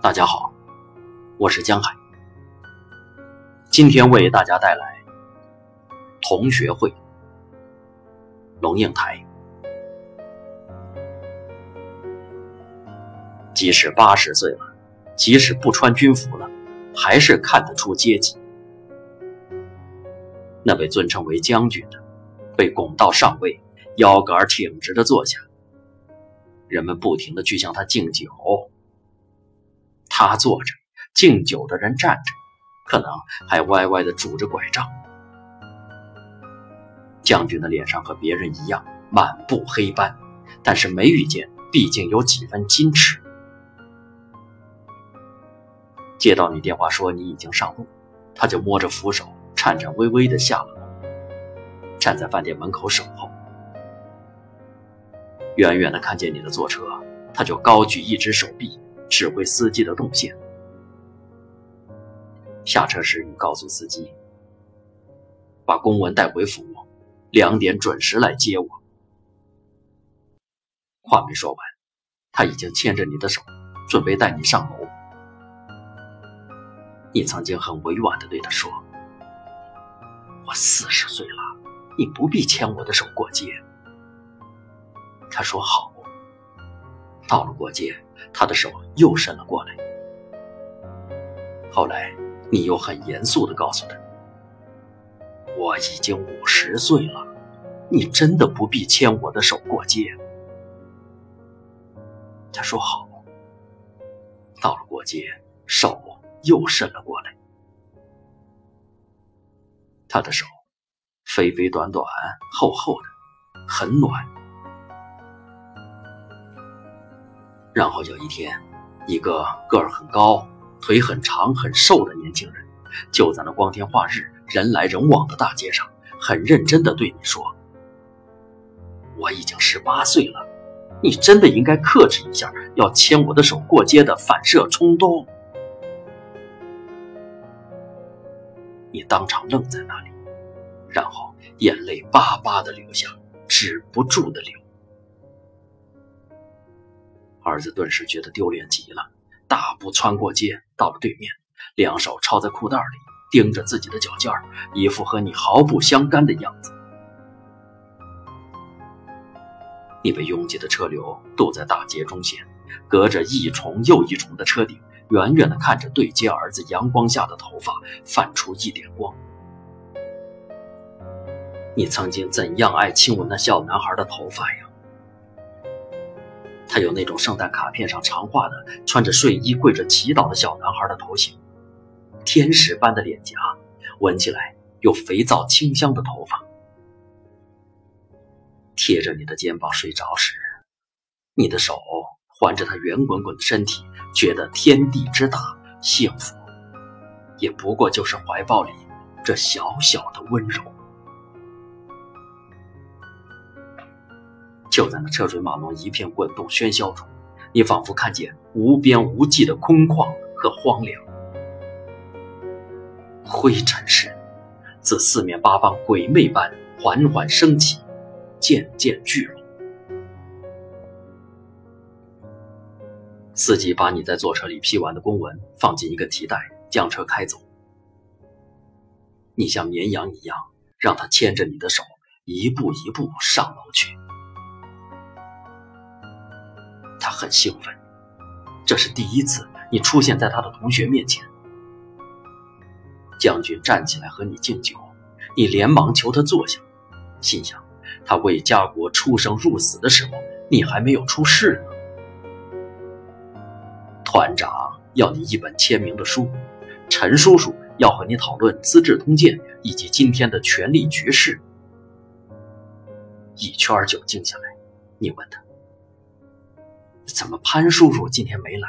大家好，我是江海，今天为大家带来同学会。龙应台，即使八十岁了，即使不穿军服了，还是看得出阶级。那被尊称为将军的，被拱到上位，腰杆挺直的坐下。人们不停的去向他敬酒，他坐着，敬酒的人站着，可能还歪歪的拄着拐杖。将军的脸上和别人一样满布黑斑，但是眉宇间毕竟有几分矜持。接到你电话说你已经上路，他就摸着扶手，颤颤巍巍的下了楼，站在饭店门口守候。远远的看见你的坐车，他就高举一只手臂，指挥司机的动线。下车时，你告诉司机，把公文带回府，两点准时来接我。话没说完，他已经牵着你的手，准备带你上楼。你曾经很委婉的对他说：“我四十岁了，你不必牵我的手过街。”他说好。到了过街，他的手又伸了过来。后来，你又很严肃地告诉他：“我已经五十岁了，你真的不必牵我的手过街。”他说好。到了过街，手又伸了过来。他的手，肥肥短短、厚厚的，很暖。然后有一天，一个个儿很高、腿很长、很瘦的年轻人，就在那光天化日、人来人往的大街上，很认真地对你说：“我已经十八岁了，你真的应该克制一下要牵我的手过街的反射冲动。”你当场愣在那里，然后眼泪巴巴地流下，止不住地流。儿子顿时觉得丢脸极了，大步穿过街，到了对面，两手抄在裤袋里，盯着自己的脚尖儿，一副和你毫不相干的样子。你被拥挤的车流堵在大街中线，隔着一重又一重的车顶，远远地看着对接儿子阳光下的头发泛出一点光。你曾经怎样爱亲吻那小男孩的头发呀？他有那种圣诞卡片上常画的穿着睡衣跪着祈祷的小男孩的头型，天使般的脸颊，闻起来有肥皂清香的头发。贴着你的肩膀睡着时，你的手环着他圆滚滚的身体，觉得天地之大，幸福也不过就是怀抱里这小小的温柔。就在那车水马龙、一片滚动喧嚣中，你仿佛看见无边无际的空旷和荒凉。灰尘是自四面八方鬼魅般缓缓升起，渐渐聚拢。司机把你在坐车里批完的公文放进一个提袋，将车开走。你像绵羊一样，让他牵着你的手，一步一步上楼去。很兴奋，这是第一次你出现在他的同学面前。将军站起来和你敬酒，你连忙求他坐下，心想他为家国出生入死的时候，你还没有出世呢。团长要你一本签名的书，陈叔叔要和你讨论《资治通鉴》以及今天的权力局势。一圈酒敬下来，你问他。怎么潘叔叔今天没来？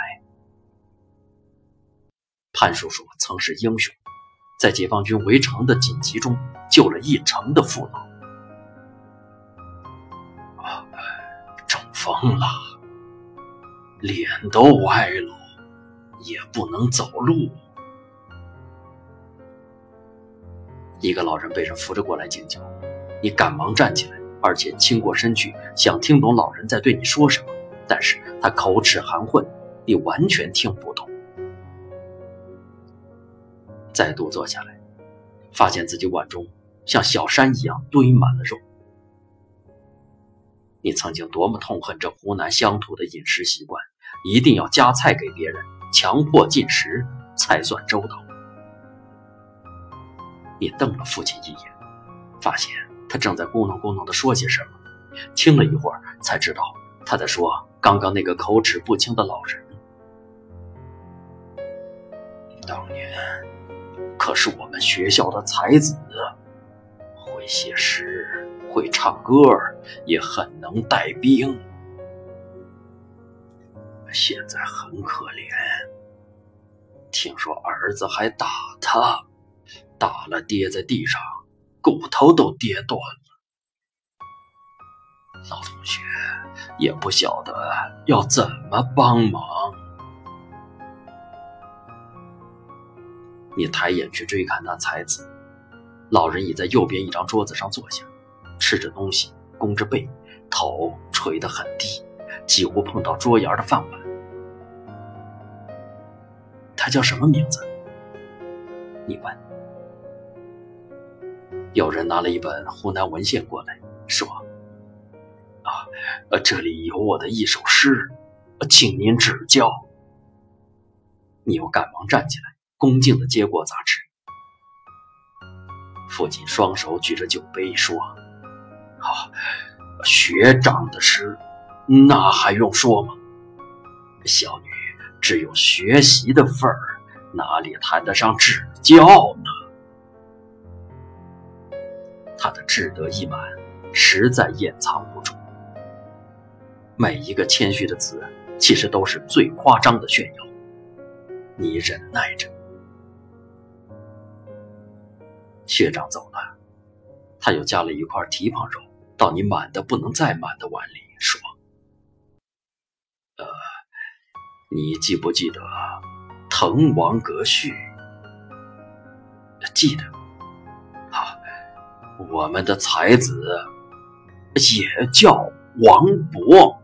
潘叔叔曾是英雄，在解放军围城的紧急中救了一城的父老。啊，中风了，脸都歪了，也不能走路。一个老人被人扶着过来敬酒，你赶忙站起来，而且倾过身去，想听懂老人在对你说什么。但是他口齿含混，你完全听不懂。再度坐下来，发现自己碗中像小山一样堆满了肉。你曾经多么痛恨这湖南乡土的饮食习惯，一定要夹菜给别人，强迫进食才算周到。你瞪了父亲一眼，发现他正在咕哝咕哝地说些什么，听了一会儿才知道他在说刚刚那个口齿不清的老人。当年可是我们学校的才子，会写诗。会唱歌，也很能带兵。现在很可怜，听说儿子还打他，打了跌在地上，骨头都跌断了。老同学也不晓得要怎么帮忙。你抬眼去追看那才子，老人已在右边一张桌子上坐下。吃着东西，弓着背，头垂得很低，几乎碰到桌沿的饭碗。他叫什么名字？你问。有人拿了一本湖南文献过来，说：“啊，这里有我的一首诗，请您指教。”你又赶忙站起来，恭敬地接过杂志。父亲双手举着酒杯说。好，学长的诗，那还用说吗？小女只有学习的份儿，哪里谈得上指教呢？他的志得意满，实在掩藏不住。每一个谦虚的词，其实都是最夸张的炫耀。你忍耐着，学长走了，他又加了一块蹄膀肉。到你满的不能再满的碗里说：“呃，你记不记得滕王阁序？记得。啊，我们的才子也叫王勃。”